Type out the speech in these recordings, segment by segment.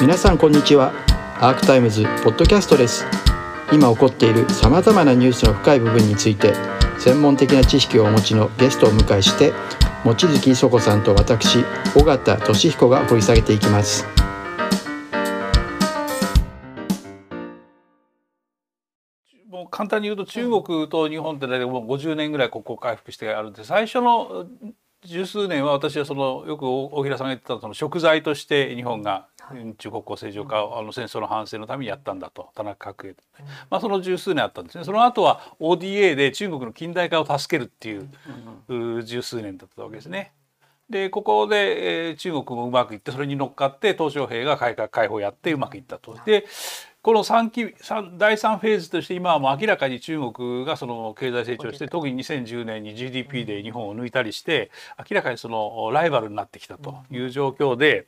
皆さんこんにちは。アークタイムズポッドキャストです。今起こっているさまざまなニュースの深い部分について専門的な知識をお持ちのゲストを迎えして望月磯子さんと私尾形俊彦が掘り下げていきます。もう簡単に言うと中国と日本って大体もう50年ぐらい国交回復してあるんで最初の十数年は私はそのよく大平さんが言ってたその食材として日本が中国交正常化をあの戦争の反省のためにやったんだと田中角栄、まあ、その十数年あったんですね。その後は ODA で中国の近代化を助けるっていう十数年だったわけですね。でここで、えー、中国もうまくいってそれに乗っかって鄧小平が改革開放をやってうまくいったと。でこの3期第3フェーズとして今はもう明らかに中国がその経済成長して特に2010年に GDP で日本を抜いたりして明らかにそのライバルになってきたという状況で、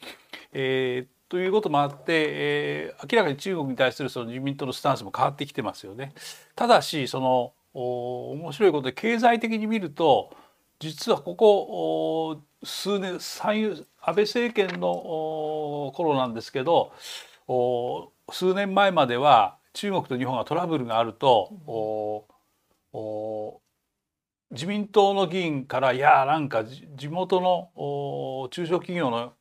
えー、ということもあって、えー、明らかに中国に対するその自民党のスタンスも変わってきてますよね。ただしその面白いことで経済的に見ると実はここ数年安倍政権の頃なんですけど数年前までは中国と日本がトラブルがあると、自民党の議員からいやなんか地元の中小企業の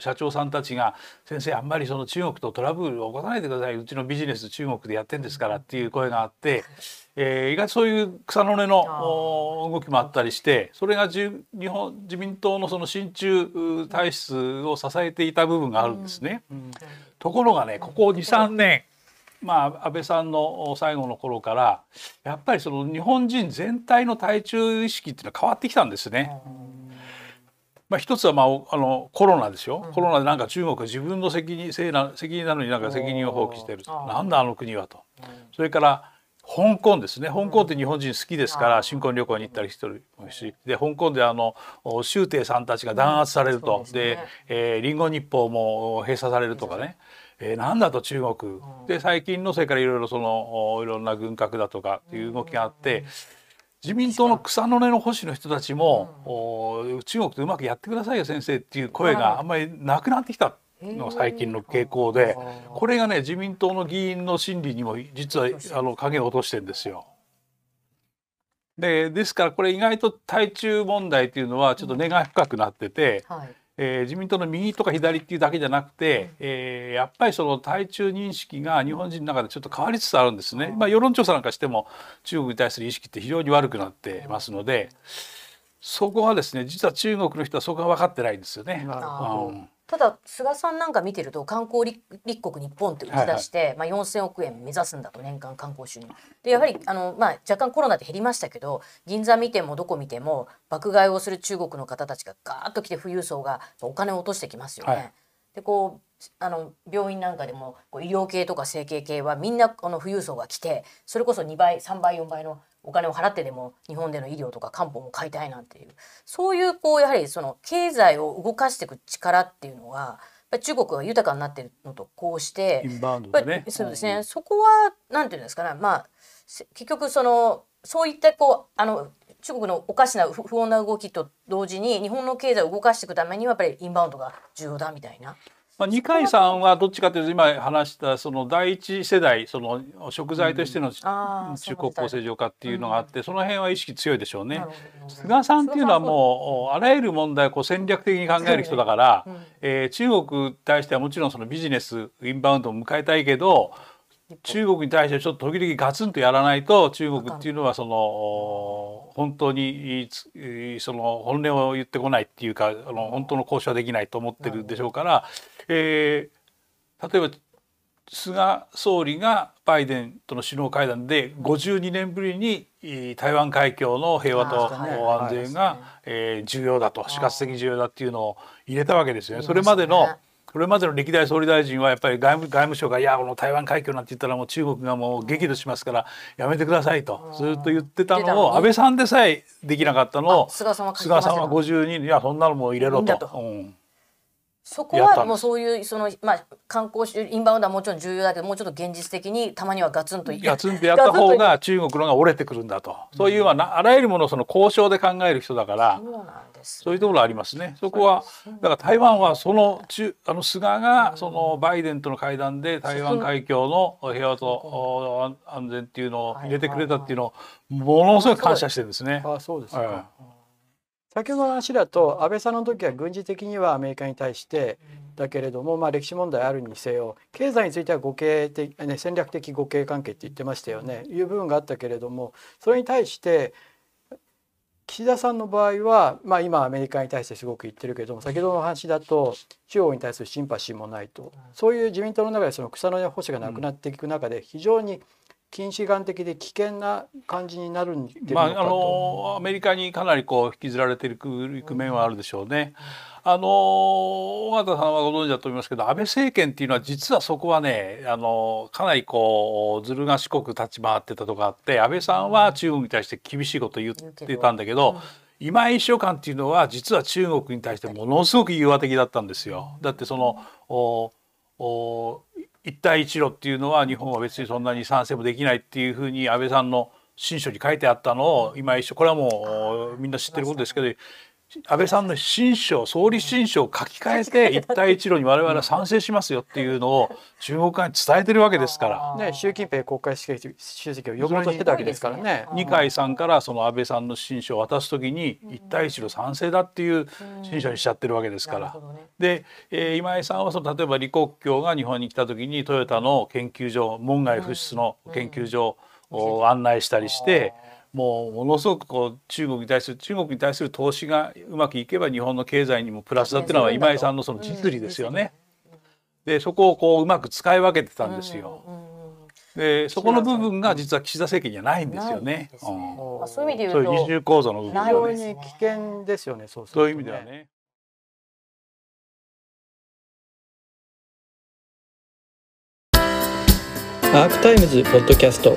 社長さんたちが「先生あんまりその中国とトラブルを起こさないでください。うちのビジネス中国でやってんですから」っていう声があって、えー、意外とそういう草の根の動きもあったりしてそれが日本自民党のその親中体質を支えていた部分があるんですね。ところがねここ23年まあ、安倍さんの最後の頃からやっぱりその日本人全体の対中意識っていうのは変わってきたんですね。まあ、一つは、まあ、あのコロナですよ、うん、コロナでなんか中国は自分の責任せいな責任なのになんか責任を放棄してるなんだあの国はと、うん、それから香港ですね。香港って日本人好きですから新婚旅行に行ったりしてるし。で香港であの周庭さんたちが弾圧されると、うん、で、ね。えー、リンゴ日報も閉鎖されるとかね、えー、なんだと中国、で最近のそれからいろいろそのいろんな軍拡だとかっていう動きがあって。自民党の草の根の保守の人たちも、うん、中国とうまくやってくださいよ先生っていう声があんまりなくなってきたの最近の傾向で。これがね自民党の議員の心理にも実はあの影を落としてんですよ。でですからこれ意外と対中問題っていうのはちょっと根が深くなってて、うんはいえー、自民党の右とか左っていうだけじゃなくて、えー、やっぱりその対中認識が日本人の中でちょっと変わりつつあるんですね。まあ、世論調査なんかしても中国に対する意識って非常に悪くなってますのでそこはですね実は中国の人はそこが分かってないんですよね。うんただ菅さんなんか見てると観光立国日本って打ち出して、はいはい、まあ、4,000億円目指すんだと年間観光収入。でやはりあの、まあ、若干コロナで減りましたけど銀座見てもどこ見ても爆買いをする中国の方たちがガーッと来て富裕層がお金を落としてきますよね。はい、でこうあの病院なんかでもこう医療系とか整形系はみんなこの富裕層が来てそれこそ2倍3倍4倍のお金を払ってでも日本での医療とか漢方も買いたいなんていう。そういうこうやはりその経済を動かしていく力っていうのは中国が豊かになってるのとこうして、ね、そうですね、うん、そこはなんていうんですかね。まあ結局そのそういったこうあの中国のおかしな不穏な動きと同時に日本の経済を動かしていくためにはやっぱりインバウンドが重要だみたいなまあ、二階さんはどっちかというと今話したその第一世代その食材としての中国交正常化っていうのがあってその辺は意識強いでしょうね。菅さんっていうのはもうあらゆる問題をこう戦略的に考える人だから、えー、中国に対してはもちろんそのビジネスインバウンドを迎えたいけど中国に対してちょっと時々ガツンとやらないと中国っていうのはその本当にその本音を言ってこないっていうかあの本当の交渉はできないと思ってるでしょうから、えー、例えば菅総理がバイデンとの首脳会談で52年ぶりに台湾海峡の平和と安全が、え重要だと死活的重要だっていうのを入れたわけですよね。それまでのこれまでの歴代総理大臣はやっぱり外務外務省が「いやこの台湾海峡なんて言ったらもう中国がもう激怒しますからやめてください」とずっと言ってたのを安倍さんでさえできなかったのを菅さんは52いやそんなのもう入れろと。そこはもうそういうそのまあ観光インバウンドはもちろん重要だけどもうちょっと現実的にたまにはガツンとガツンとやった方が中国のが折れてくるんだと、そういうまああらゆるものをその交渉で考える人だからそうなんです、そういうところありますね。そこはだから台湾はその中あの菅がそのバイデンとの会談で台湾海峡の平和と安全っていうのを入れてくれたっていうのをものすごい感謝してるんですね。あそうですか、先ほどの話だと安倍さんの時は軍事的にはアメリカに対してだけれども、まあ、歴史問題あるにせよ経済については互恵的、ね、戦略的互恵関係って言ってましたよね。いう部分があったけれどもそれに対して岸田さんの場合は、まあ、今アメリカに対してすごく言ってるけども先ほどの話だと中国に対するシンパシーもないと。そういう自民党の中でその草の根保守がなくなっていく中で非常に近視眼的で危険な感じになるんでまあ、あのアメリカにかなりこう引きずられていく面はあるでしょうね。あの尾形さんはご存知だと思いますけど安倍政権っていうのは実はそこはねあのかなりこうずる賢く立ち回ってたとこあって安倍さんは中国に対して厳しいこと言ってたんだけど。今井秘書官っていうのは実は中国に対してものすごく融和的だったんですよ。だってそのおお一帯一路っていうのは日本は別にそんなに賛成もできないっていうふうに安倍さんの新書に書いてあったのを今一緒これはもうみんな知ってることですけど安倍さんの新書総理新書を書き換えて一帯一路に我々は賛成しますよっていうのを中国側に伝えてるわけですから。ね、習近平国家主席を呼ぼうとしてたわけですからね。二階さんからその安倍さんの新書を渡す時に一帯一路賛成だっていう新書にしちゃってるわけですから。で、えー、今井さんはその例えば李克強が日本に来た時にトヨタの研究所門外不出の研究所を案内したりして。もうものすごくこう中国に対する中国に対する投資がうまくいけば日本の経済にもプラスだっていうのは今井さんのその実利ですよね。でそこをこううまく使い分けてたんですよ。でそこの部分が実は岸田政権にはないんですよね。うん、そういう意味で言うと二重構造の部分非常に危険ですよね。そうそういう意味ではね。アークタイムズポッドキャスト